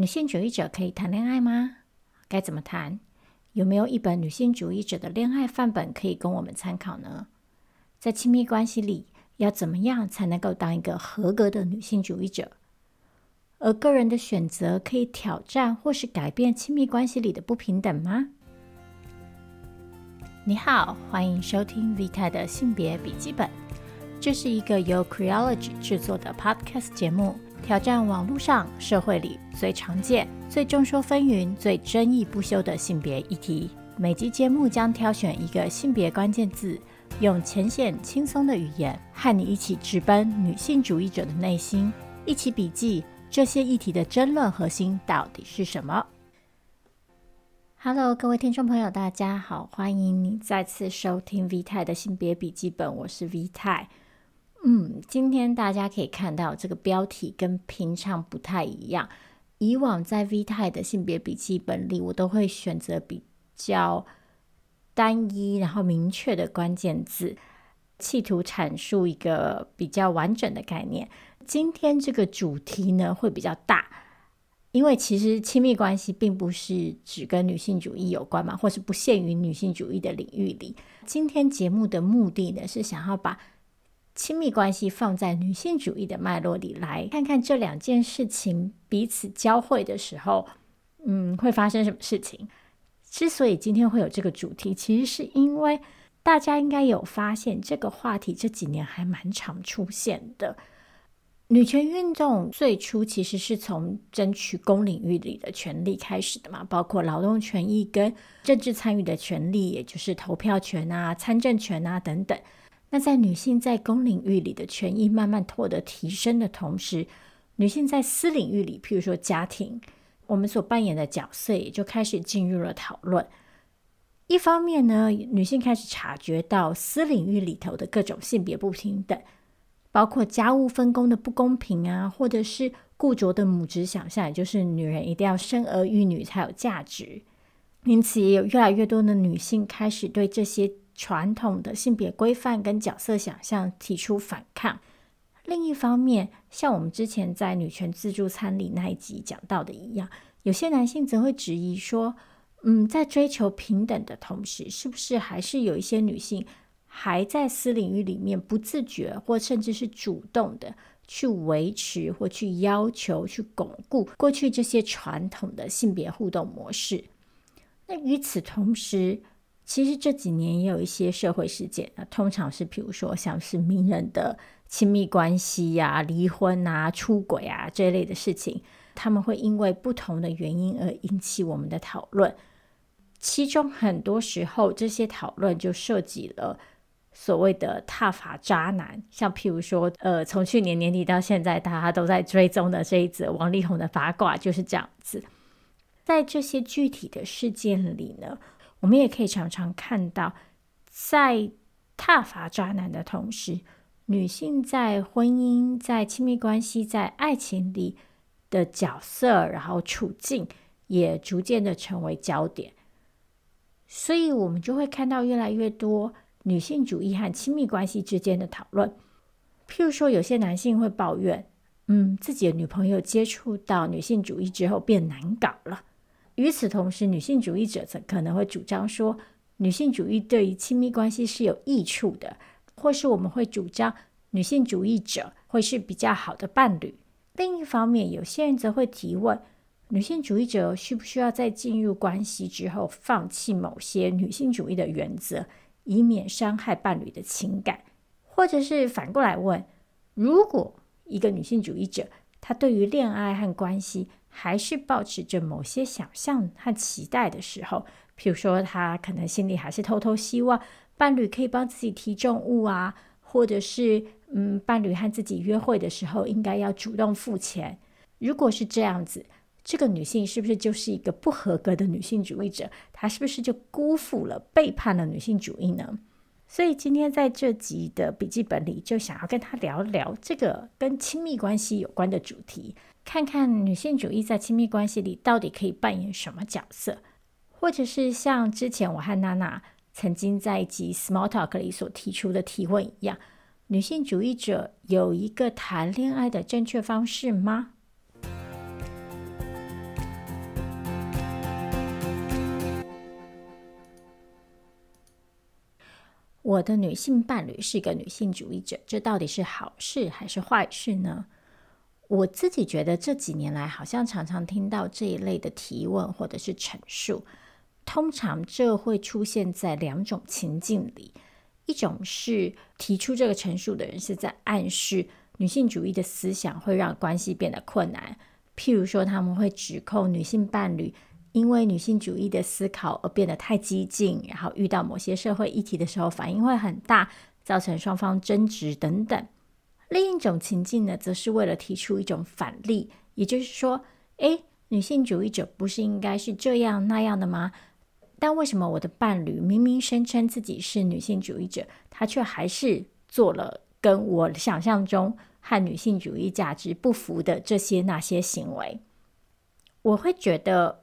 女性主义者可以谈恋爱吗？该怎么谈？有没有一本女性主义者的恋爱范本可以供我们参考呢？在亲密关系里，要怎么样才能够当一个合格的女性主义者？而个人的选择可以挑战或是改变亲密关系里的不平等吗？你好，欢迎收听 Vita 的性别笔记本。这是一个由 Creology 制作的 Podcast 节目，挑战网络上、社会里最常见、最众说纷纭、最争议不休的性别议题。每集节目将挑选一个性别关键字，用浅显轻松的语言，和你一起直奔女性主义者的内心，一起笔记。这些议题的争论核心到底是什么？Hello，各位听众朋友，大家好，欢迎你再次收听 V 太的性别笔记本，我是 V 太。嗯，今天大家可以看到这个标题跟平常不太一样。以往在 V 太的性别笔记本里，我都会选择比较单一然后明确的关键字，企图阐述一个比较完整的概念。今天这个主题呢，会比较大，因为其实亲密关系并不是只跟女性主义有关嘛，或是不限于女性主义的领域里。今天节目的目的呢，是想要把亲密关系放在女性主义的脉络里，来看看这两件事情彼此交汇的时候，嗯，会发生什么事情。之所以今天会有这个主题，其实是因为大家应该有发现，这个话题这几年还蛮常出现的。女权运动最初其实是从争取公领域里的权利开始的嘛，包括劳动权益跟政治参与的权利，也就是投票权啊、参政权啊等等。那在女性在公领域里的权益慢慢获得提升的同时，女性在私领域里，譬如说家庭，我们所扮演的角色也就开始进入了讨论。一方面呢，女性开始察觉到私领域里头的各种性别不平等。包括家务分工的不公平啊，或者是固着的母职想象，也就是女人一定要生儿育女才有价值。因此，也有越来越多的女性开始对这些传统的性别规范跟角色想象提出反抗。另一方面，像我们之前在女权自助餐里那一集讲到的一样，有些男性则会质疑说：“嗯，在追求平等的同时，是不是还是有一些女性？”还在私领域里面不自觉或甚至是主动的去维持或去要求、去巩固过去这些传统的性别互动模式。那与此同时，其实这几年也有一些社会事件，那通常是比如说像是名人的亲密关系呀、离婚啊、出轨啊这类的事情，他们会因为不同的原因而引起我们的讨论。其中很多时候，这些讨论就涉及了。所谓的踏伐渣男，像譬如说，呃，从去年年底到现在，大家都在追踪的这一则王力宏的八卦就是这样子。在这些具体的事件里呢，我们也可以常常看到，在挞伐渣男的同时，女性在婚姻、在亲密关系、在爱情里的角色，然后处境也逐渐的成为焦点。所以，我们就会看到越来越多。女性主义和亲密关系之间的讨论，譬如说，有些男性会抱怨，嗯，自己的女朋友接触到女性主义之后变难搞了。与此同时，女性主义者则可能会主张说，女性主义对于亲密关系是有益处的，或是我们会主张女性主义者会是比较好的伴侣。另一方面，有些人则会提问，女性主义者需不需要在进入关系之后放弃某些女性主义的原则？以免伤害伴侣的情感，或者是反过来问：如果一个女性主义者，她对于恋爱和关系还是抱持着某些想象和期待的时候，譬如说，她可能心里还是偷偷希望伴侣可以帮自己提重物啊，或者是嗯，伴侣和自己约会的时候应该要主动付钱。如果是这样子。这个女性是不是就是一个不合格的女性主义者？她是不是就辜负了、背叛了女性主义呢？所以今天在这集的笔记本里，就想要跟她聊聊这个跟亲密关系有关的主题，看看女性主义在亲密关系里到底可以扮演什么角色。或者是像之前我和娜娜曾经在一集 small talk 里所提出的提问一样女性主义者有一个谈恋爱的正确方式吗？我的女性伴侣是一个女性主义者这到底是好事还是坏事呢？我自己觉得这几年来好像常常听到这一类的提问或者是陈述，通常这会出现在两种情境里，一种是提出这个陈述的人是在暗示女性主义的思想会让关系变得困难，譬如说他们会指控女性伴侣因为女性主义的思考而变得太激进，然后遇到某些社会议题的时候反应会很大，造成双方争执等等。另一种情境呢，则是为了提出一种反例，也就是说，诶，女性主义者不是应该是这样那样的吗？但为什么我的伴侣明明声称自己是女性主义者，他却还是做了跟我想象中和女性主义价值不符的这些那些行为？我会觉得，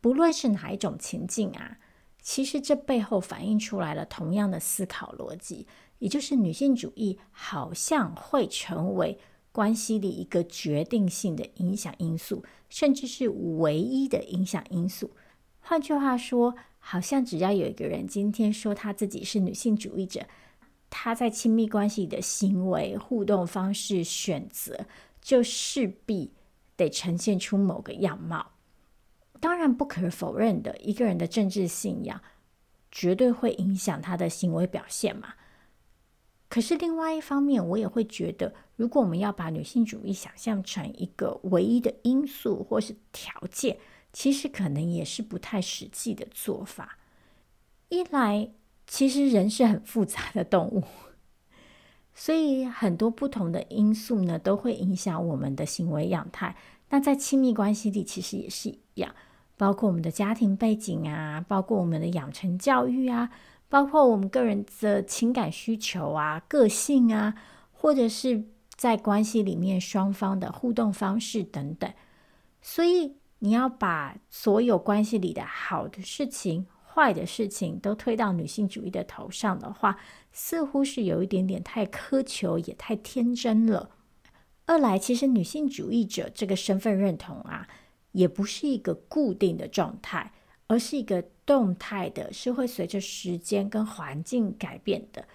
不论是哪一种情境啊，其实这背后反映出来了同样的思考逻辑。也就是女性主义好像会成为关系里一个决定性的影响因素，甚至是唯一的影响因素。换句话说，好像只要有一个人今天说他自己是女性主义者，他在亲密关系的行为、互动方式、选择，就势必得呈现出某个样貌。当然，不可否认的，一个人的政治信仰绝对会影响他的行为表现嘛。可是另外一方面，我也会觉得，如果我们要把女性主义想象成一个唯一的因素或是条件，其实可能也是不太实际的做法。一来，其实人是很复杂的动物，所以很多不同的因素呢，都会影响我们的行为样态。那在亲密关系里，其实也是一样，包括我们的家庭背景啊，包括我们的养成教育啊。包括我们个人的情感需求啊、个性啊，或者是在关系里面双方的互动方式等等，所以你要把所有关系里的好的事情、坏的事情都推到女性主义的头上的话，似乎是有一点点太苛求，也太天真了。二来，其实女性主义者这个身份认同啊，也不是一个固定的状态。而是一个动态的，是会随着时间跟环境改变的。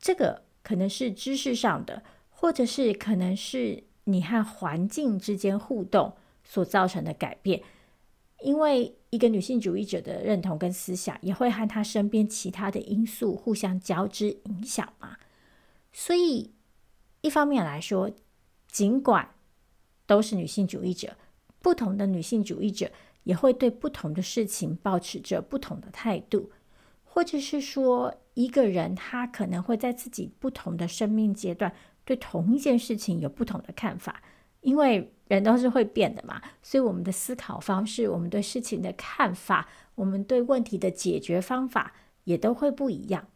这个可能是知识上的，或者是可能是你和环境之间互动所造成的改变。因为一个女性主义者的认同跟思想，也会和她身边其他的因素互相交织影响嘛。所以，一方面来说，尽管都是女性主义者，不同的女性主义者。也会对不同的事情保持着不同的态度，或者是说，一个人他可能会在自己不同的生命阶段对同一件事情有不同的看法，因为人都是会变的嘛，所以我们的思考方式、我们对事情的看法、我们对问题的解决方法也都会不一样。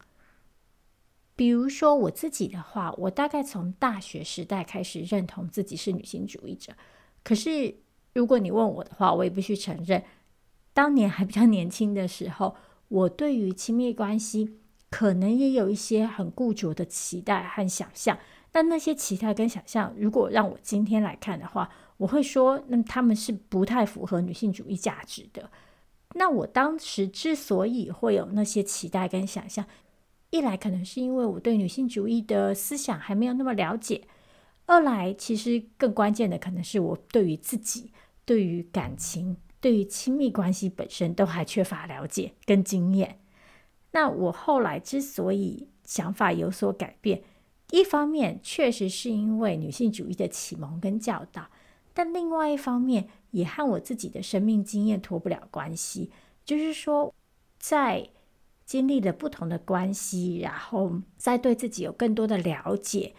比如说我自己的话，我大概从大学时代开始认同自己是女性主义者，可是。如果你问我的话，我也必须承认，当年还比较年轻的时候，我对于亲密关系可能也有一些很固着的期待和想象。但那些期待跟想象，如果让我今天来看的话，我会说，那他们是不太符合女性主义价值的。那我当时之所以会有那些期待跟想象，一来可能是因为我对女性主义的思想还没有那么了解。二来，其实更关键的可能是我对于自己、对于感情、对于亲密关系本身都还缺乏了解跟经验。那我后来之所以想法有所改变，一方面确实是因为女性主义的启蒙跟教导，但另外一方面也和我自己的生命经验脱不了关系。就是说，在经历了不同的关系，然后再对自己有更多的了解。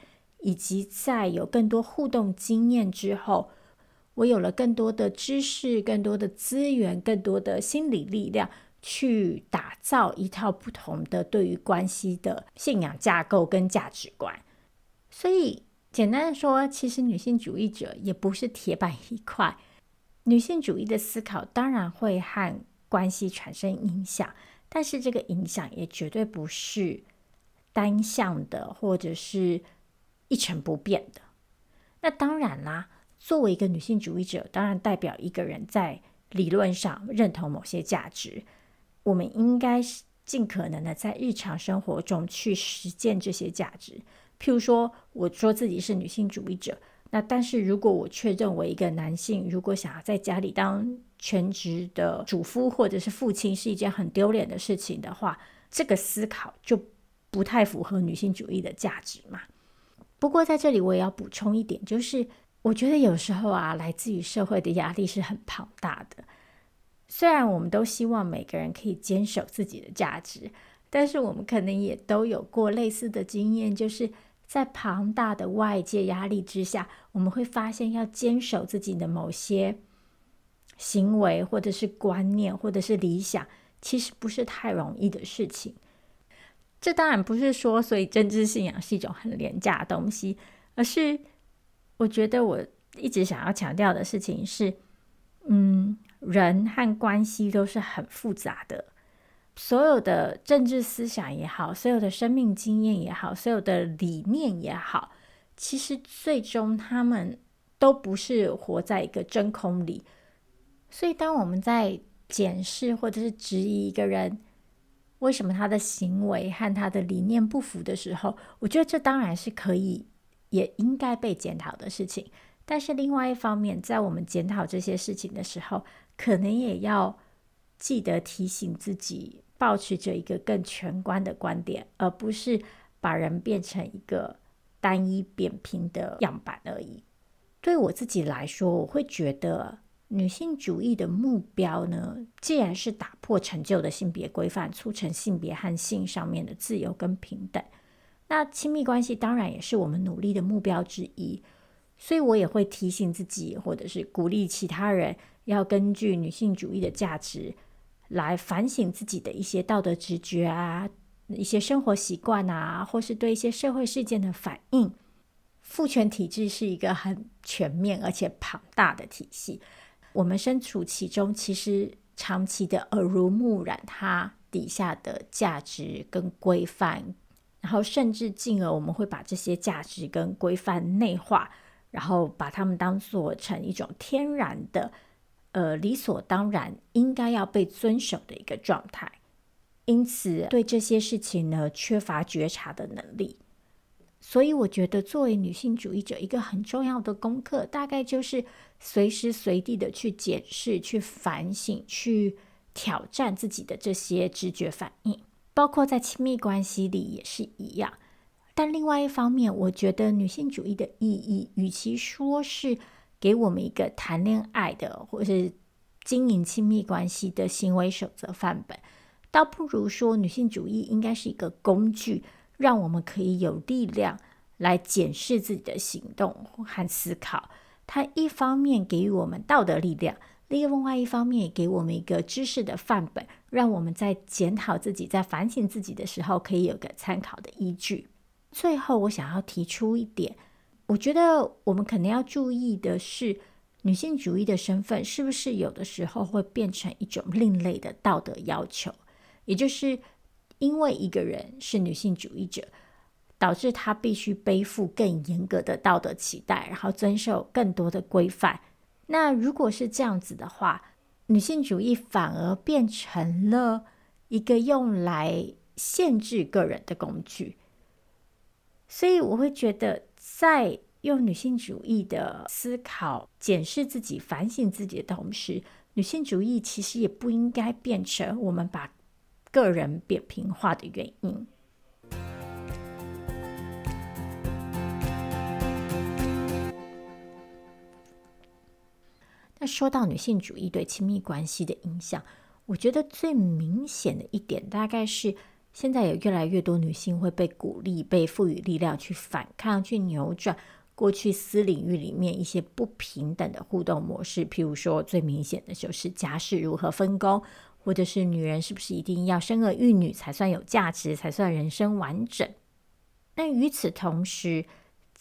以及在有更多互动经验之后，我有了更多的知识、更多的资源、更多的心理力量，去打造一套不同的对于关系的信仰架构跟价值观。所以，简单的说，其实女性主义者也不是铁板一块。女性主义的思考当然会和关系产生影响，但是这个影响也绝对不是单向的，或者是。一成不变的，那当然啦。作为一个女性主义者，当然代表一个人在理论上认同某些价值。我们应该尽可能的在日常生活中去实践这些价值。譬如说，我说自己是女性主义者，那但是如果我却认为一个男性如果想要在家里当全职的主夫或者是父亲是一件很丢脸的事情的话，这个思考就不太符合女性主义的价值嘛。不过在这里我也要补充一点，就是我觉得有时候啊，来自于社会的压力是很庞大的。虽然我们都希望每个人可以坚守自己的价值，但是我们可能也都有过类似的经验，就是在庞大的外界压力之下，我们会发现要坚守自己的某些行为，或者是观念，或者是理想，其实不是太容易的事情。这当然不是说，所以政治信仰是一种很廉价的东西，而是我觉得我一直想要强调的事情是，嗯。人和关系都是很复杂的，所有的政治思想也好，所有的生命经验也好，所有的理念也好，其实最终他们都不是活在一个真空里。所以，当我们在检视或者是质疑一个人为什么他的行为和他的理念不符的时候，我觉得这当然是可以，也应该被检讨的事情。但是，另外一方面，在我们检讨这些事情的时候，可能也要记得提醒自己，保持着一个更全观的观点，而不是把人变成一个单一扁平的样板而已。对我自己来说，我会觉得女性主义的目标呢，既然是打破陈旧的性别规范，促成性别和性上面的自由跟平等，那亲密关系当然也是我们努力的目标之一。所以我也会提醒自己，或者是鼓励其他人。要根据女性主义的价值来反省自己的一些道德直觉啊，一些生活习惯啊，或是对一些社会事件的反应。父权体制是一个很全面而且庞大的体系，我们身处其中，其实长期的耳濡目染，它底下的价值跟规范，然后甚至进而我们会把这些价值跟规范内化，然后把它们当做成一种天然的。呃，理所当然应该要被遵守的一个状态，因此对这些事情呢，缺乏觉察的能力。所以我觉得，作为女性主义者，一个很重要的功课，大概就是随时随地的去检视、去反省、去挑战自己的这些直觉反应，包括在亲密关系里也是一样。但另外一方面，我觉得女性主义的意义，与其说是给我们一个谈恋爱的，或是经营亲密关系的行为守则范本，倒不如说女性主义应该是一个工具，让我们可以有力量来检视自己的行动和思考。它一方面给予我们道德力量，另外一方面也给我们一个知识的范本，让我们在检讨自己、在反省自己的时候，可以有个参考的依据。最后，我想要提出一点。我觉得我们可能要注意的是，女性主义的身份是不是有的时候会变成一种另类的道德要求？也就是因为一个人是女性主义者，导致她必须背负更严格的道德期待，然后遵守更多的规范。那如果是这样子的话，女性主义反而变成了一个用来限制个人的工具。所以我会觉得。在用女性主义的思考检视自己、反省自己的同时，女性主义其实也不应该变成我们把个人扁平化的原因。那说到女性主义对亲密关系的影响，我觉得最明显的一点大概是。现在有越来越多女性会被鼓励、被赋予力量去反抗、去扭转过去私领域里面一些不平等的互动模式。譬如说，最明显的就是家事如何分工，或者是女人是不是一定要生儿育女才算有价值、才算人生完整？那与此同时，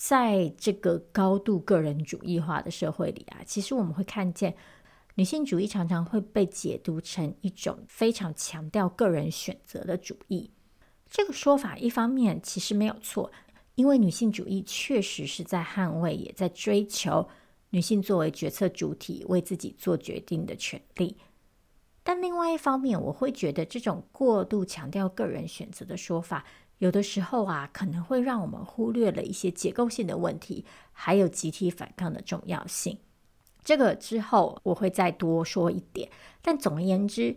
在这个高度个人主义化的社会里啊，其实我们会看见。女性主义常常会被解读成一种非常强调个人选择的主义。这个说法一方面其实没有错，因为女性主义确实是在捍卫，也在追求女性作为决策主体为自己做决定的权利。但另外一方面，我会觉得这种过度强调个人选择的说法，有的时候啊，可能会让我们忽略了一些结构性的问题，还有集体反抗的重要性。这个之后我会再多说一点。但总而言之，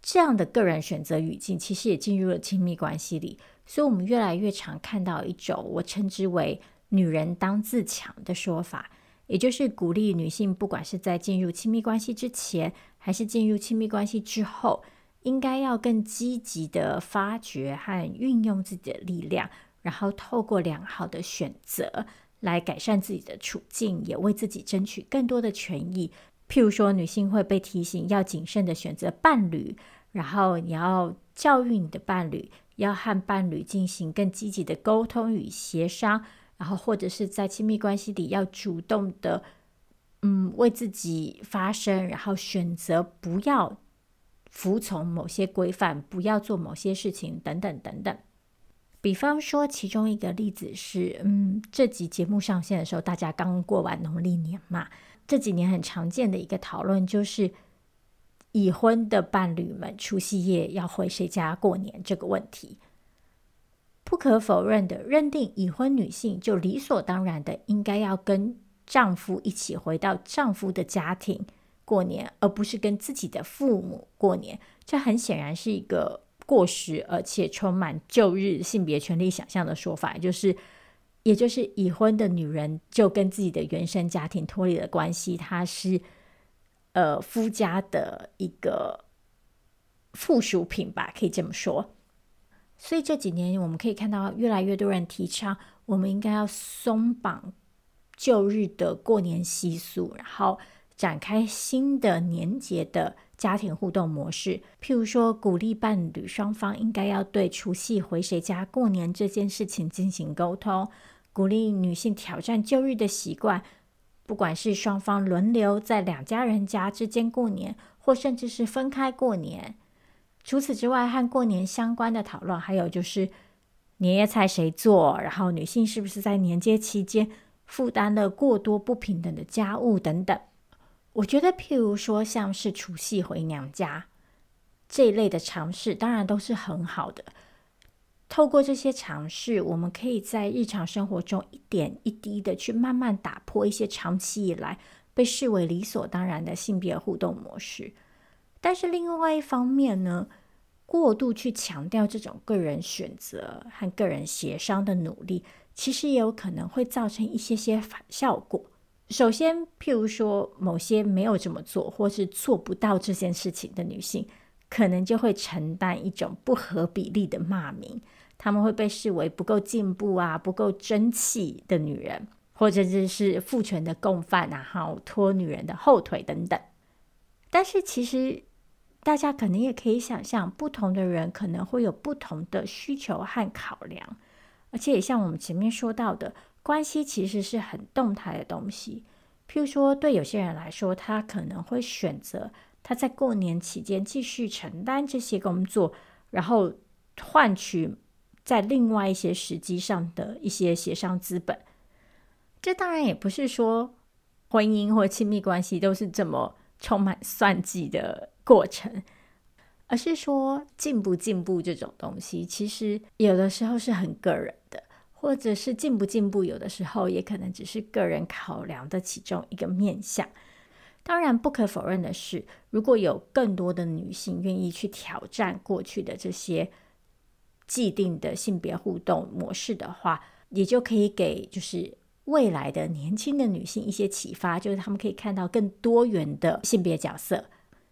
这样的个人选择语境其实也进入了亲密关系里，所以我们越来越常看到一种我称之为“女人当自强”的说法。也就是鼓励女性，不管是在进入亲密关系之前，还是进入亲密关系之后，应该要更积极地发掘和运用自己的力量，然后透过良好的选择来改善自己的处境，也为自己争取更多的权益。譬如说，女性会被提醒要谨慎地选择伴侣，然后你要教育你的伴侣，要和伴侣进行更积极的沟通与协商。然后，或者是在亲密关系里，要主动的，嗯，为自己发声，然后选择不要服从某些规范，不要做某些事情，等等等等。比方说，其中一个例子是，嗯，这集节目上线的时候，大家刚过完农历年嘛，这几年很常见的一个讨论就是，已婚的伴侣们除夕夜要回谁家过年这个问题。不可否认的，认定已婚女性就理所当然的应该要跟丈夫一起回到丈夫的家庭过年，而不是跟自己的父母过年。这很显然是一个过时而且充满旧日性别权利想象的说法，就是，也就是已婚的女人就跟自己的原生家庭脱离了关系，她是呃夫家的一个附属品吧，可以这么说。所以这几年，我们可以看到越来越多人提倡，我们应该要松绑旧日的过年习俗，然后展开新的年节的家庭互动模式。譬如说，鼓励伴侣双方应该要对除夕回谁家过年这件事情进行沟通，鼓励女性挑战旧日的习惯，不管是双方轮流在两家人家之间过年，或甚至是分开过年。除此之外，和过年相关的讨论还有就是年夜菜谁做，然后女性是不是在年节期间负担了过多不平等的家务等等。我觉得，譬如说像是除夕回娘家这一类的尝试，当然都是很好的。透过这些尝试，我们可以在日常生活中一点一滴的去慢慢打破一些长期以来被视为理所当然的性别互动模式。但是另外一方面呢，过度去强调这种个人选择和个人协商的努力，其实也有可能会造成一些些反效果。首先，譬如说，某些没有这么做或是做不到这件事情的女性，可能就会承担一种不合比例的骂名，她们会被视为不够进步啊、不够争气的女人，或者是父权的共犯啊，然后拖女人的后腿等等。但是其实。大家可能也可以想象，不同的人可能会有不同的需求和考量，而且也像我们前面说到的，关系其实是很动态的东西。譬如说，对有些人来说，他可能会选择他在过年期间继续承担这些工作，然后换取在另外一些时机上的一些协商资本。这当然也不是说婚姻或亲密关系都是这么充满算计的。过程，而是说进不进步这种东西，其实有的时候是很个人，或者是进不进步，有的时候也可能只是个人考量的其中一个面向。当然，不可否认的是，如果有更多的女性愿意去挑战过去的这些既定的性别互动模式的话，也就可以给就是未来的年轻的女性一些启发，就是她们可以看到更多元的性别角色。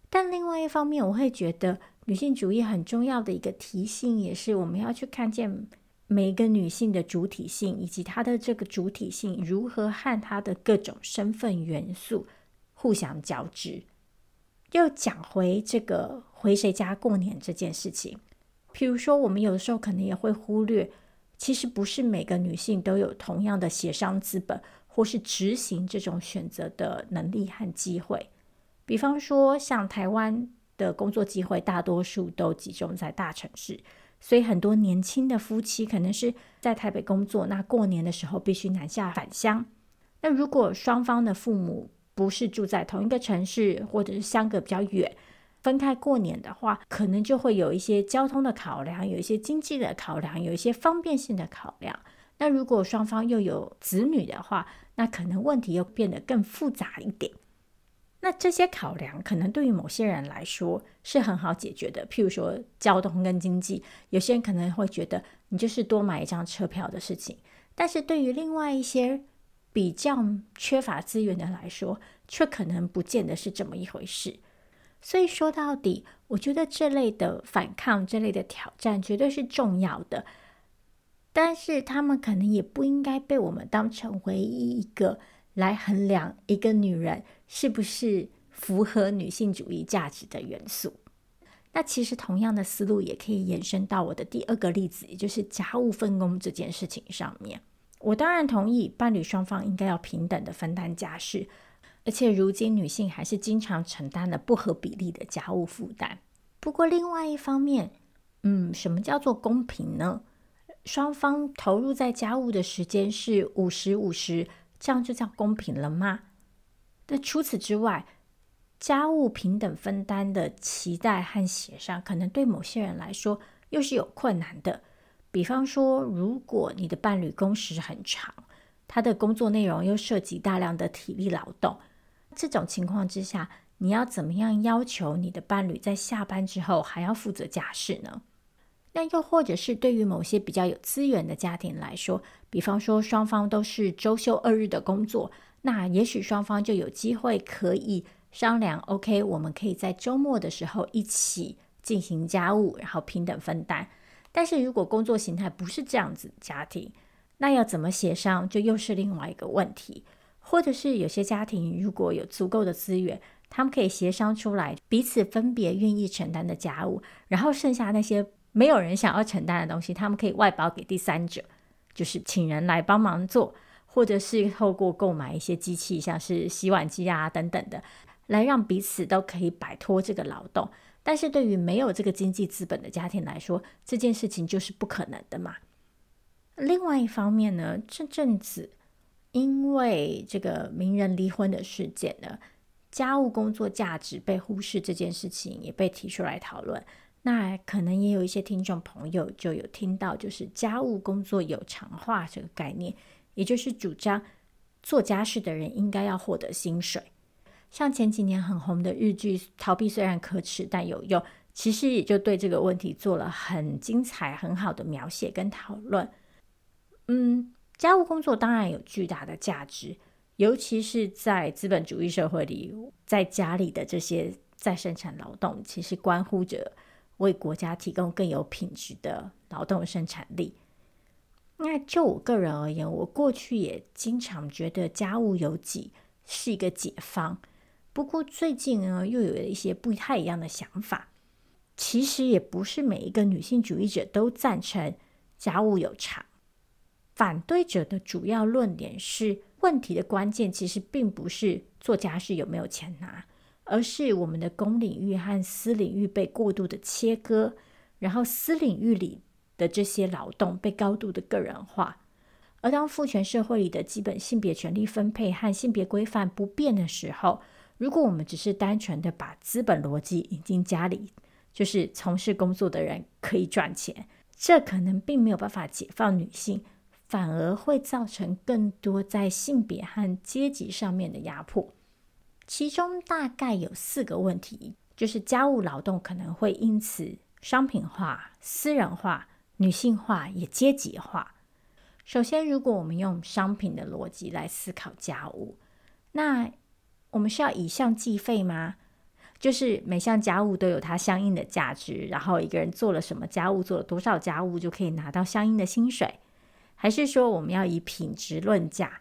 但另外一方面，我会觉得女性主义很重要的一个提醒，也是我们要去看见每一个女性的主体性，以及她的这个主体性如何和她的各种身份元素互相交织。又讲回这个回谁家过年这件事情，譬如说，我们有的时候可能也会忽略，其实不是每个女性都有同样的协商资本，或是执行这种选择的能力和机会。比方说，像台湾的工作机会，大多数都集中在大城市，所以很多年轻的夫妻可能是在台北工作，那过年的时候必须南下返乡。那如果双方的父母不是住在同一个城市，或者是相隔比较远，分开过年的话，可能就会有一些交通的考量，有一些经济的考量，有一些方便性的考量。那如果双方又有子女的话，那可能问题又变得更复杂一点。那这些考量可能对于某些人来说是很好解决的，譬如说交通跟经济，有些人可能会觉得你就是多买一张车票的事情。但是对于另外一些比较缺乏资源的来说，却可能不见得是这么一回事。所以说到底，我觉得这类的反抗、这类的挑战绝对是重要的，但是他们可能也不应该被我们当成唯一一个来衡量一个女人是不是符合女性主义价值的元素。那其实同样的思路也可以延伸到我的第二个例子，也就是家务分工这件事情上面。我当然同意伴侣双方应该要平等的分担家事。而且如今女性还是经常承担了不合比例的家务负担。不过另外一方面，嗯，什么叫做公平呢？双方投入在家务的时间是五十五十，这样就叫公平了吗？那除此之外，家务平等分担的期待和协商，可能对某些人来说又是有困难的。比方说，如果你的伴侣工时很长，他的工作内容又涉及大量的体力劳动。这种情况之下，你要怎么样要求你的伴侣在下班之后还要负责家事呢？那又或者是对于某些比较有资源的家庭来说，比方说双方都是周休二日的工作，那也许双方就有机会可以商量，OK，我们可以在周末的时候一起进行家务，然后平等分担。但是如果工作形态不是这样子家庭，那要怎么协商，就又是另外一个问题。或者是有些家庭如果有足够的资源，他们可以协商出来，彼此分别愿意承担的家务，然后剩下那些没有人想要承担的东西，他们可以外包给第三者，就是请人来帮忙做，或者是透过购买一些机器，像是洗碗机啊等等的，来让彼此都可以摆脱这个劳动。但是对于没有这个经济资本的家庭来说，这件事情就是不可能的嘛。另外一方面呢，这阵子。因为这个名人离婚的事件呢，家务工作价值被忽视这件事情也被提出来讨论。那可能也有一些听众朋友就有听到，就是家务工作有偿化这个概念，也就是主张做家事的人应该要获得薪水。像前几年很红的日剧《逃避虽然可耻但有用》，其实也就对这个问题做了很精彩、很好的描写跟讨论。嗯。家务工作当然有巨大的价值，尤其是在资本主义社会里，在家里的这些再生产劳动，其实关乎着为国家提供更有品质的劳动生产力。那就我个人而言，我过去也经常觉得家务有己是一个解方，不过最近呢，又有一些不太一样的想法。其实也不是每一个女性主义者都赞成家务有偿。反对者的主要论点是，问题的关键其实并不是做家事有没有钱拿，而是我们的公领域和私领域被过度的切割，然后私领域里的这些劳动被高度的个人化。而当父权社会里的基本性别权利分配和性别规范不变的时候，如果我们只是单纯的把资本逻辑引进家里，就是从事工作的人可以赚钱，这可能并没有办法解放女性。反而会造成更多在性别和阶级上面的压迫，其中大概有四个问题，就是家务劳动可能会因此商品化、私人化、女性化，也阶级化。首先，如果我们用商品的逻辑来思考家务，那我们是要以项计费吗？就是每项家务都有它相应的价值，然后一个人做了什么家务，做了多少家务，就可以拿到相应的薪水。还是说，我们要以品质论价，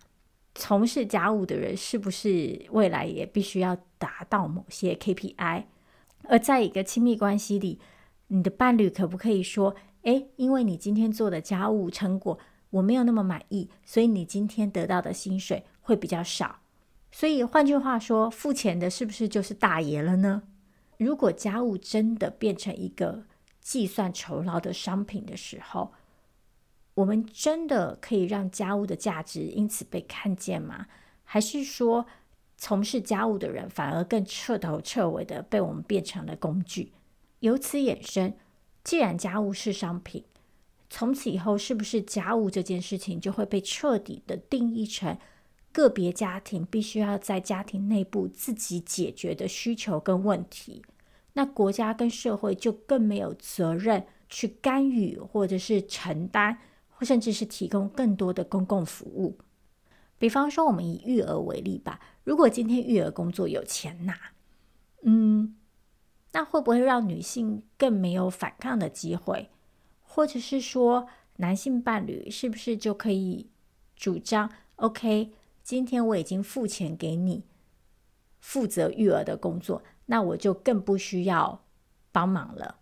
从事家务的人是不是未来也必须要达到某些 KPI？而在一个亲密关系里，你的伴侣可不可以说：“诶，因为你今天做的家务成果我没有那么满意，所以你今天得到的薪水会比较少。”所以换句话说，付钱的是不是就是大爷了呢？如果家务真的变成一个计算酬劳的商品的时候，我们真的可以让家务的价值因此被看见吗？还是说，从事家务的人反而更彻头彻尾的被我们变成了工具。由此衍生，既然家务是商品，从此以后是不是家务这件事情就会被彻底的定义成个别家庭必须要在家庭内部自己解决的需求跟问题？那国家跟社会就更没有责任去干预，或者是承担，或甚至是提供更多的公共服务。比方说，我们以育儿为例吧。如果今天育儿工作有钱拿，嗯，那会不会让女性更没有反抗的机会？或者是说，男性伴侣是不是就可以主张，OK，今天我已经付钱给你，负责育儿的工作，那我就更不需要帮忙了。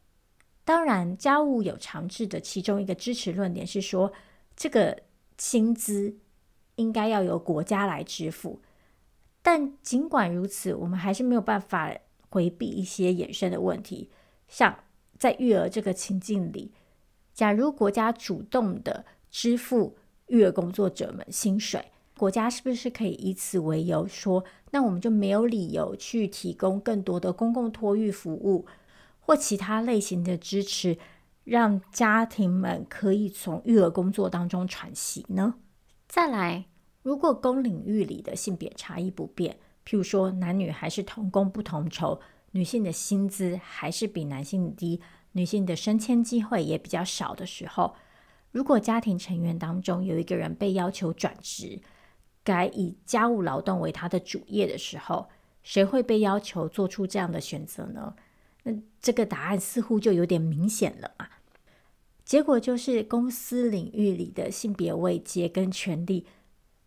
当然，家务有偿制的其中一个支持论点是说，这个薪资。应该要由国家来支付，但尽管如此，我们还是没有办法回避一些衍生的问题。像在育儿这个情境里，假如国家主动的支付育儿工作者们薪水，国家是不是可以以此为由说，那我们就没有理由去提供更多的公共托育服务或其他类型的支持，让家庭们可以从育儿工作当中喘息呢？再来，如果公领域里的性别差异不变，譬如说男女还是同工不同酬，女性的薪资还是比男性低，女性的升迁机会也比较少的时候，如果家庭成员当中有一个人被要求转职，改以家务劳动为他的主业的时候，谁会被要求做出这样的选择呢？那这个答案似乎就有点明显了啊。结果就是，公司领域里的性别位阶跟权力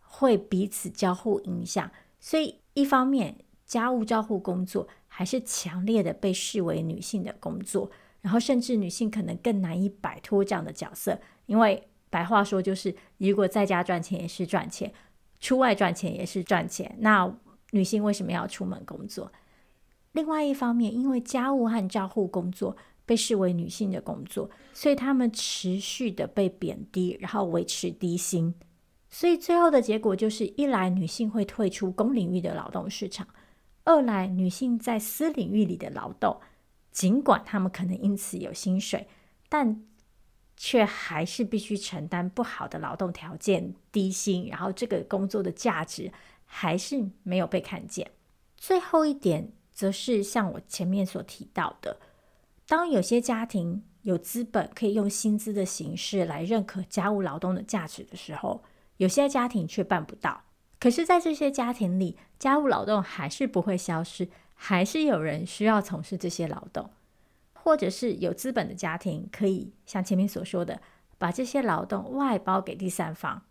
会彼此交互影响，所以一方面家务照护工作还是强烈的被视为女性的工作，然后甚至女性可能更难以摆脱这样的角色，因为白话说就是，如果在家赚钱也是赚钱，出外赚钱也是赚钱，那女性为什么要出门工作？另外一方面，因为家务和照护工作。被视为女性的工作，所以他们持续的被贬低，然后维持低薪。所以最后的结果就是：一来女性会退出公领域的劳动市场；二来女性在私领域里的劳动，尽管她们可能因此有薪水，但却还是必须承担不好的劳动条件、低薪，然后这个工作的价值还是没有被看见。最后一点，则是像我前面所提到的。当有些家庭有资本可以用薪资的形式来认可家务劳动的价值的时候，有些家庭却办不到。可是，在这些家庭里，家务劳动还是不会消失，还是有人需要从事这些劳动，或者是有资本的家庭可以像前面所说的，把这些劳动外包给第三方。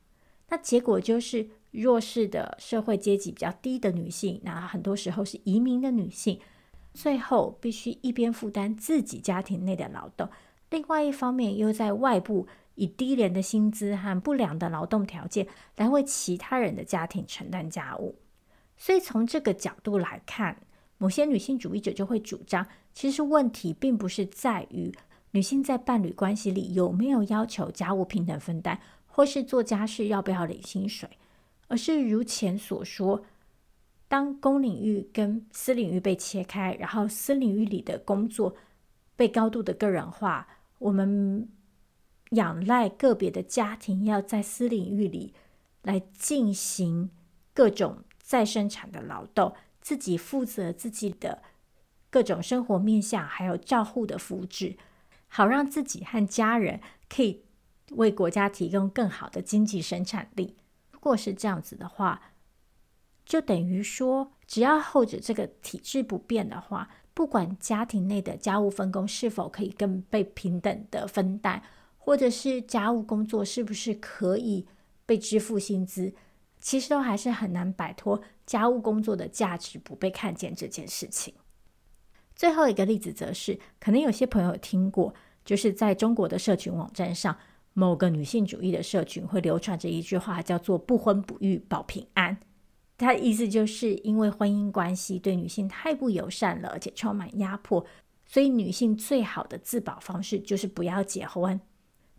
那结果就是弱势的社会阶级比较低的女性，那很多时候是移民的女性。最后必须一边负担自己家庭内的劳动，另外一方面又在外部以低廉的薪资和不良的劳动条件来为其他人的家庭承担家务。所以从这个角度来看，某些女性主义者就会主张，其实问题并不是在于女性在伴侣关系里有没有要求家务平等分担，或是做家事要不要领薪水，而是如前所说。当公领域跟私领域被切开，然后私领域里的工作被高度的个人化，我们仰赖个别的家庭要在私领域里来进行各种再生产的劳动，自己负责自己的各种生活面向，还有照护的福祉，好让自己和家人可以为国家提供更好的经济生产力。如果是这样子的话，就等于说，只要后者这个体制不变的话，不管家庭内的家务分工是否可以更被平等的分担，或者是家务工作是不是可以被支付薪资，其实都还是很难摆脱家务工作的价值不被看见这件事情。最后一个例子则是，可能有些朋友听过，就是在中国的社群网站上，某个女性主义的社群会流传着一句话，叫做“不婚不育保平安”。它的意思就是因为婚姻关系对女性太不友善了，而且充满压迫，所以女性最好的自保方式就是不要结婚。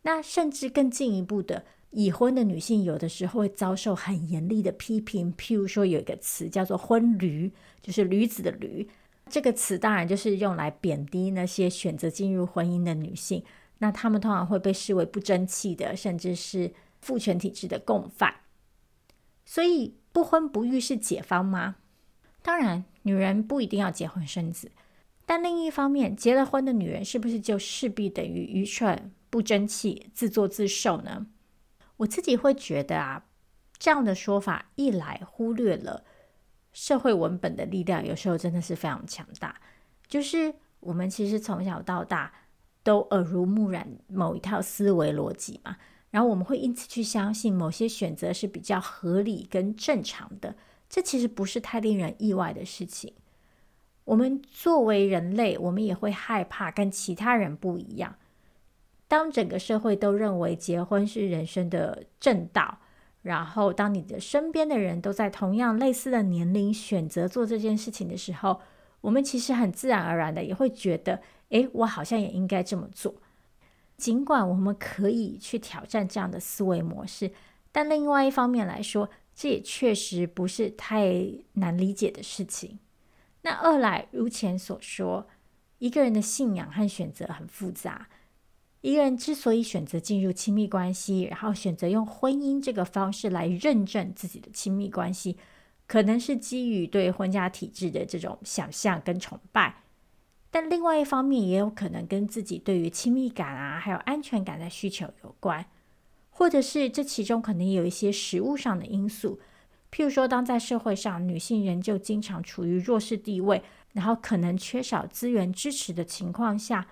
那甚至更进一步的，已婚的女性有的时候会遭受很严厉的批评，譬如说有一个词叫做“婚驴”，就是驴子的驴。这个词当然就是用来贬低那些选择进入婚姻的女性。那她们通常会被视为不争气的，甚至是父权体制的共犯。所以不婚不育是解方吗？当然，女人不一定要结婚生子。但另一方面，结了婚的女人是不是就势必等于愚蠢、不争气、自作自受呢？我自己会觉得啊，这样的说法一来忽略了社会文本的力量，有时候真的是非常强大。就是我们其实从小到大都耳濡目染某一套思维逻辑嘛，然后我们会因此去相信某些选择是比较合理跟正常的，这其实不是太令人意外的事情。我们作为人类，我们也会害怕跟其他人不一样。当整个社会都认为结婚是人生的正道，然后当你的身边的人都在同样类似的年龄选择做这件事情的时候，我们其实很自然而然的也会觉得，诶，我好像也应该这么做。尽管我们可以去挑战这样的思维模式，但另外一方面来说，这也确实不是太难理解的事情。那二来，如前所说，一个人的信仰和选择很复杂。一个人之所以选择进入亲密关系，然后选择用婚姻这个方式来认证自己的亲密关系，可能是基于对婚家体制的这种想象跟崇拜，但另外一方面也有可能跟自己对于亲密感啊，还有安全感的需求有关，或者是这其中可能有一些实物上的因素，譬如说，当在社会上女性仍旧经常处于弱势地位，然后可能缺少资源支持的情况下。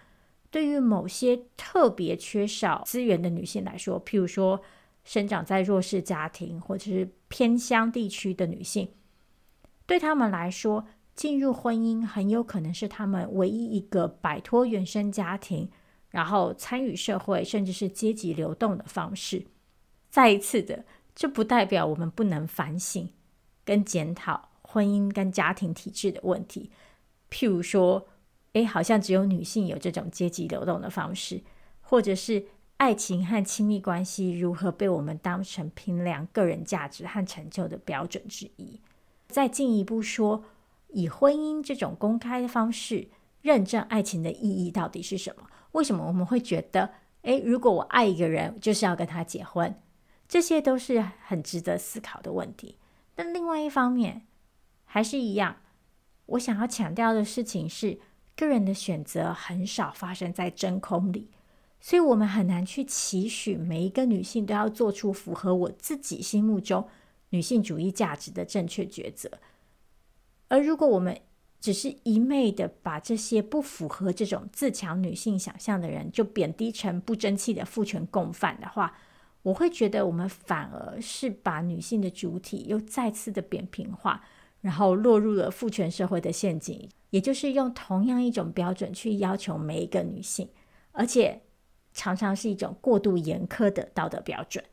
对于某些特别缺少资源的女性来说，譬如说生长在弱势家庭或者是偏乡地区的女性，对她们来说，进入婚姻很有可能是她们唯一一个摆脱原生家庭，然后参与社会，甚至是阶级流动的方式。再一次的，这不代表我们不能反省跟检讨婚姻跟家庭体制的问题，譬如说。诶，好像只有女性有这种阶级流动的方式，或者是爱情和亲密关系如何被我们当成评量个人价值和成就的标准之一。再进一步说，以婚姻这种公开的方式认证爱情的意义到底是什么？为什么我们会觉得，诶，如果我爱一个人，就是要跟他结婚？这些都是很值得思考的问题。但另外一方面，还是一样，我想要强调的事情是。个人的选择很少发生在真空里，所以我们很难去期许每一个女性都要做出符合我自己心目中女性主义价值的正确抉择。而如果我们只是一昧的把这些不符合这种自强女性想象的人就贬低成不争气的父权共犯的话，我会觉得我们反而是把女性的主体又再次的扁平化。然后落入了父权社会的陷阱，也就是用同样一种标准去要求每一个女性，而且常常是一种过度严苛的道德标准。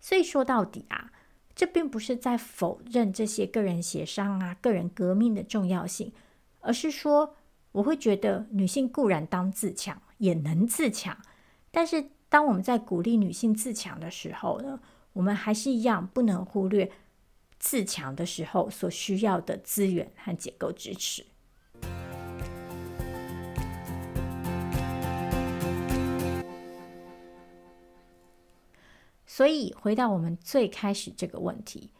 所以说到底啊，这并不是在否认这些个人协商啊、个人革命的重要性，而是说，我会觉得女性固然当自强，也能自强，但是当我们在鼓励女性自强的时候呢，我们还是一样不能忽略。自强的时候所需要的资源和结构支持。所以回到我们最开始这个问题：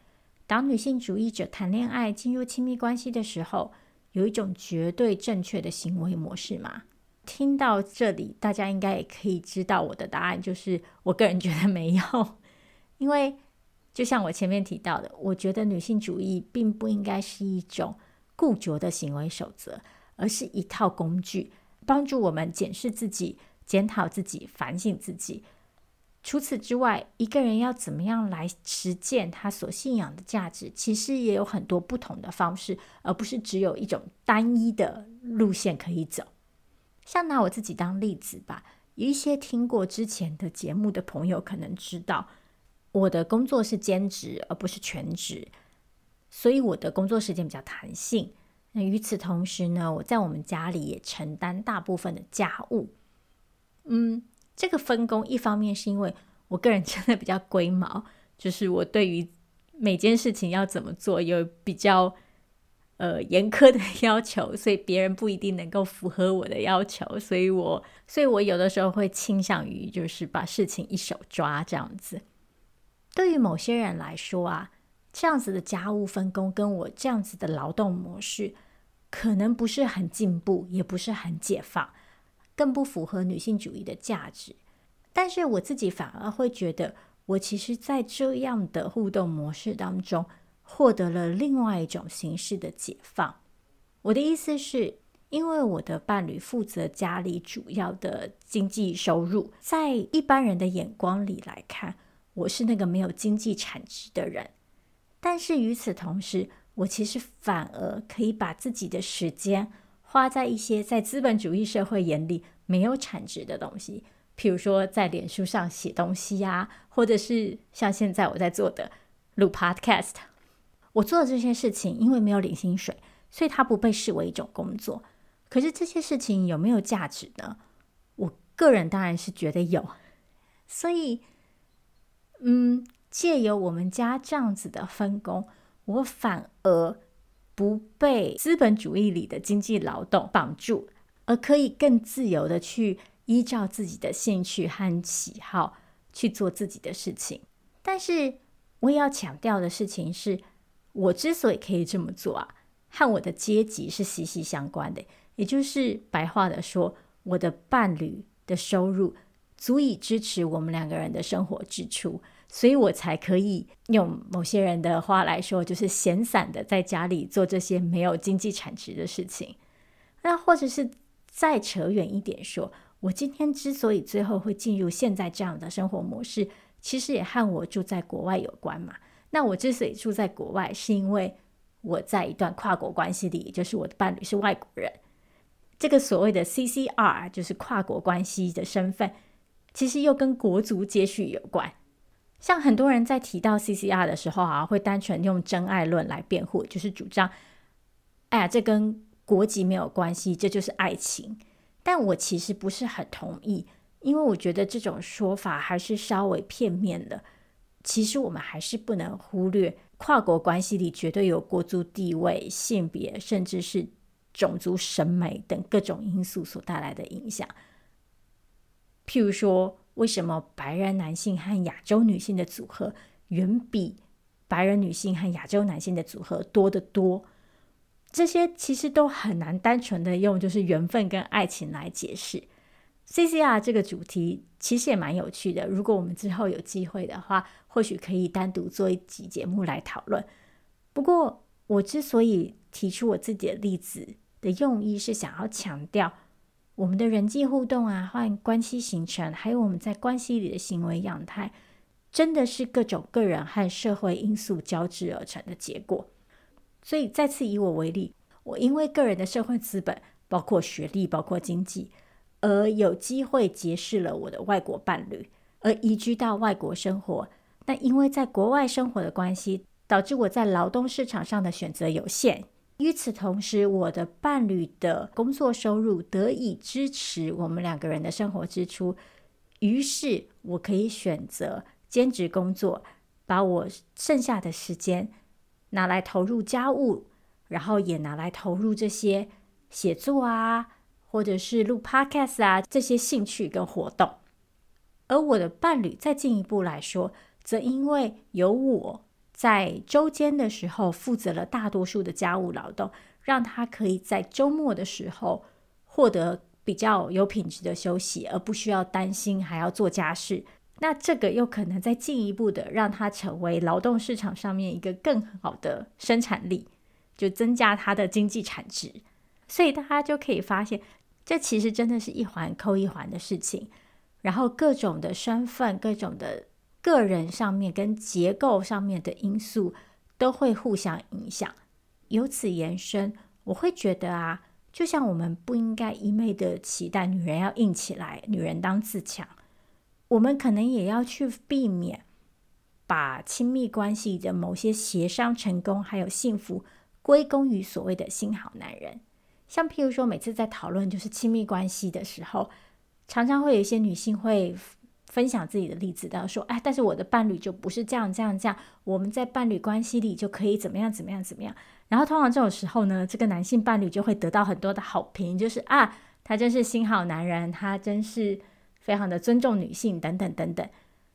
当女性主义者谈恋爱、进入亲密关系的时候，有一种绝对正确的行为模式吗？听到这里，大家应该也可以知道我的答案，就是我个人觉得没有，因为。就像我前面提到的，我觉得女性主义并不应该是一种固着的行为守则，而是一套工具，帮助我们检视自己、检讨自己、反省自己。除此之外，一个人要怎么样来实践他所信仰的价值，其实也有很多不同的方式，而不是只有一种单一的路线可以走。像拿我自己当例子吧，有一些听过之前的节目的朋友可能知道。我的工作是兼职，而不是全职，所以我的工作时间比较弹性。那与此同时呢，我在我们家里也承担大部分的家务。嗯，这个分工一方面是因为我个人 真的比较龟毛，就是我对于每件事情要怎么做有比较呃严苛的 要求，所以别人不一定能够符合我的要求，所以我所以我有的时候会倾向于就是把事情一手抓这样子。对于某些人来说啊，这样子的家务分工跟我这样子的劳动模式，可能不是很进步，也不是很解放，更不符合女性主义的价值。但是我自己反而会觉得，我其实在这样的互动模式当中，获得了另外一种形式的解放。我的意思是，因为我的伴侣负责家里主要的经济收入，在一般人的眼光里来看，我是那个没有经济产值的人。但是与此同时，我其实反而可以把自己的时间花在一些在资本主义社会眼里没有产值的东西，譬如说在脸书上写东西呀，或者是像现在我在做的录 Podcast。我做的这些事情，因为没有领薪水，所以它不被视为一种工作。可是这些事情有没有价值呢？我个人当然是觉得有。所以，嗯。借由我们家这样子的分工，我反而不被资本主义里的经济劳动绑住，而可以更自由的去依照自己的兴趣和喜好去做自己的事情。但是我也要强调的事情是，我之所以可以这么做啊，和我的阶级是息息相关的。也就是白话的说，我的伴侣的收入足以支持我们两个人的生活支出。所以我才可以用某些人的话来说，就是闲散的在家里做这些没有经济产值的事情。那或者是再扯远一点说，我今天之所以最后会进入现在这样的生活模式，其实也和我住在国外有关嘛。那我之所以住在国外，是因为我在一段跨国关系里，就是我的伴侣是外国人。这个所谓的 CCR，就是跨国关系的身份，其实又跟国族接续有关。像很多人在提到 CCR 的时候啊，会单纯用真爱论来辩护，就是主张，哎呀，这跟国籍没有关系，这就是爱情。但我其实不是很同意，因为我觉得这种说法还是稍微片面的。其实我们还是不能忽略跨国关系里绝对有国族地位、性别，甚至是种族审美等各种因素所带来的影响。譬如说。为什么白人男性和亚洲女性的组合远比白人女性和亚洲男性的组合多得多？这些其实都很难单纯的用就是缘分跟爱情来解释。CCR 这个主题其实也蛮有趣的，如果我们之后有机会的话，或许可以单独做一集节目来讨论。不过，我之所以提出我自己的例子的用意是想要强调。我们的人际互动啊，换关系形成，还有我们在关系里的行为样态，真的是各种个人和社会因素交织而成的结果。所以再次以我为例，我因为个人的社会资本，包括学历、包括经济，而有机会结识了我的外国伴侣，而移居到外国生活。那因为在国外生活的关系，导致我在劳动市场上的选择有限。与此同时，我的伴侣的工作收入得以支持我们两个人的生活支出，于是我可以选择兼职工作，把我剩下的时间拿来投入家务，然后也拿来投入这些写作啊，或者是录 Podcast 啊这些兴趣跟活动。而我的伴侣再进一步来说，则因为有我。在周间的时候，负责了大多数的家务劳动，让他可以在周末的时候获得比较有品质的休息，而不需要担心还要做家事。那这个又可能再进一步的让他成为劳动市场上面一个更好的生产力，就增加他的经济产值。所以大家就可以发现，这其实真的是一环扣一环的事情，然后各种的身份，各种的。个人上面跟结构上面的因素都会互相影响，由此延伸，我会觉得啊，就像我们不应该一味的期待女人要硬起来，女人当自强，我们可能也要去避免把亲密关系的某些协商成功还有幸福归功于所谓的新好男人。像譬如说，每次在讨论就是亲密关系的时候，常常会有一些女性会。分享自己的例子，然后说，哎，但是我的伴侣就不是这样这样这样，我们在伴侣关系里就可以怎么样怎么样怎么样。然后通常这种时候呢，这个男性伴侣就会得到很多的好评，就是啊，他真是心好男人，他真是非常的尊重女性等等等等。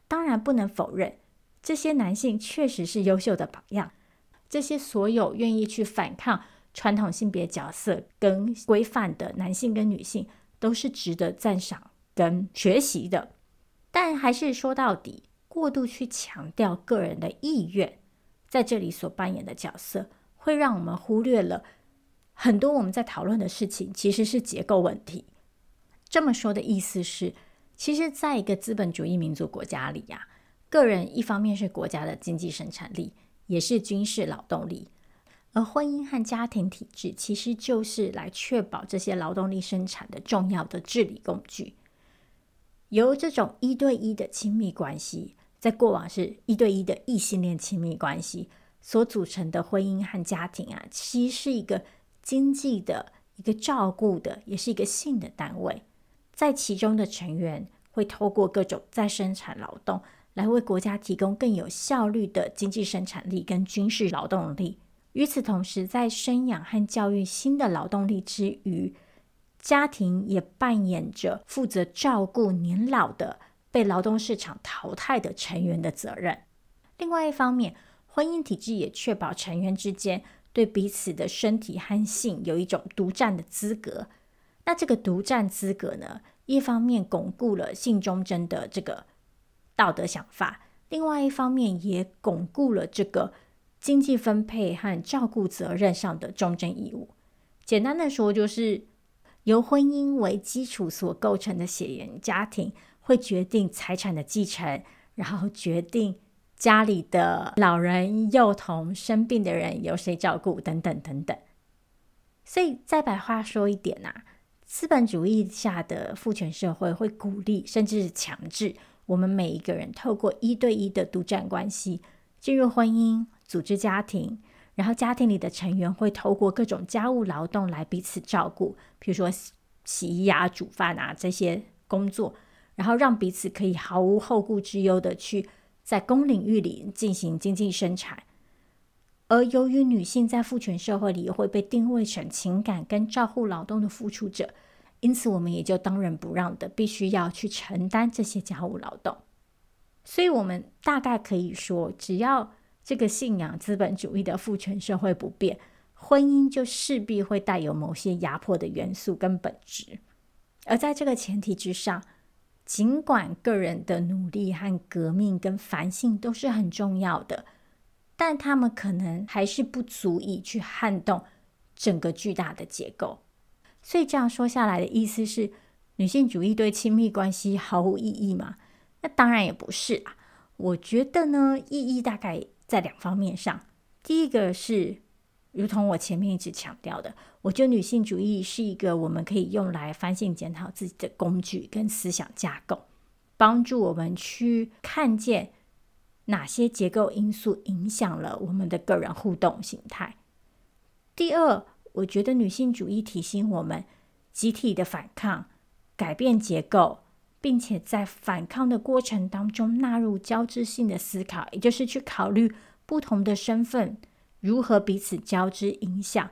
当然不能否认，这些男性确实是优秀的榜样。这些所有愿意去反抗传统性别角色跟规范的男性跟女性，都是值得赞赏跟学习的。但还是说到底，过度去强调个人的意愿，在这里所扮演的角色，会让我们忽略了很多我们在讨论的事情，其实是结构问题。这么说的意思是，其实在一个资本主义民族国家里呀，个人一方面是国家的经济生产力。也是军事劳动力，而婚姻和家庭体制其实就是来确保这些劳动力生产的重要的治理工具。由这种一对一的亲密关系，在过往是一对一的异性恋亲密关系所组成的婚姻和家庭啊，其实是一个经济的一个照顾的，也是一个性的单位，在其中的成员会透过各种再生产劳动。来为国家提供更有效率的经济生产力跟军事劳动力。与此同时，在生养和教育新的劳动力之余，家庭也扮演着负责照顾年老的被劳动市场淘汰的成员的责任。另外一方面，婚姻体制也确保成员之间对彼此的身体和性有一种独占的资格。那这个独占资格呢，一方面巩固了性忠贞的这个。道德想法，另外一方面也巩固了这个经济分配和照顾责任上的忠贞义务。简单的说，就是由婚姻为基础所构成的血缘家庭会决定财产的继承，然后决定家里的老人、幼童、生病的人由谁照顾等等等等。所以再白话说一点啊，资本主义下的父权社会会鼓励，甚至是强制。我们每一个人透过一对一的独占关系进入婚姻，组织家庭，然后家庭里的成员会透过各种家务劳动来彼此照顾，比如说洗衣啊、煮饭啊这些工作，然后让彼此可以毫无后顾之忧的去在公领域里进行经济生产。而由于女性在父权社会里会被定位成情感跟照护劳动的付出者。因此，我们也就当仁不让的，必须要去承担这些家务劳动。所以，我们大概可以说，只要这个信仰资本主义的父权社会不变，婚姻就势必会带有某些压迫的元素跟本质。而在这个前提之上，尽管个人的努力和革命跟反省都是很重要的，但他们可能还是不足以去撼动整个巨大的结构。所以这样说下来的意思是，女性主义对亲密关系毫无意义吗？那当然也不是啊。我觉得呢，意义大概在两方面上。第一个是，如同我前面一直强调的，我觉得女性主义是一个我们可以用来反省检讨自己的工具跟思想架构，帮助我们去看见哪些结构因素影响了我们的个人互动形态。第二。我觉得女性主义提醒我们，集体的反抗，改变结构，并且在反抗的过程当中纳入交织性的思考，也就是去考虑不同的身份如何彼此交织影响，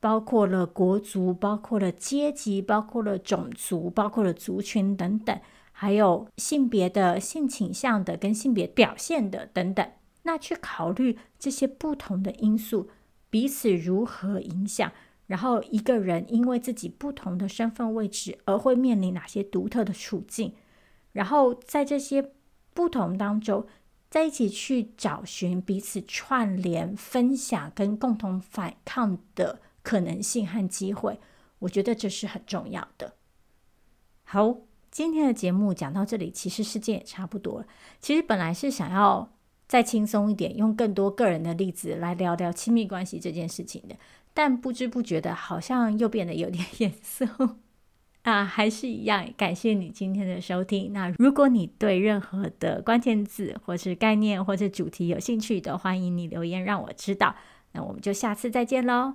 包括了国族，包括了阶级，包括了种族，包括了族群等等，还有性别的、性倾向的跟性别表现的等等。那去考虑这些不同的因素。彼此如何影响？然后一个人因为自己不同的身份位置而会面临哪些独特的处境？然后在这些不同当中，在一起去找寻彼此串联、分享跟共同反抗的可能性和机会，我觉得这是很重要的。好，今天的节目讲到这里，其实时间也差不多了。其实本来是想要。再轻松一点，用更多个人的例子来聊聊亲密关系这件事情的，但不知不觉的，好像又变得有点严肃 啊！还是一样，感谢你今天的收听。那如果你对任何的关键字或是概念或是主题有兴趣的，欢迎你留言让我知道。那我们就下次再见喽。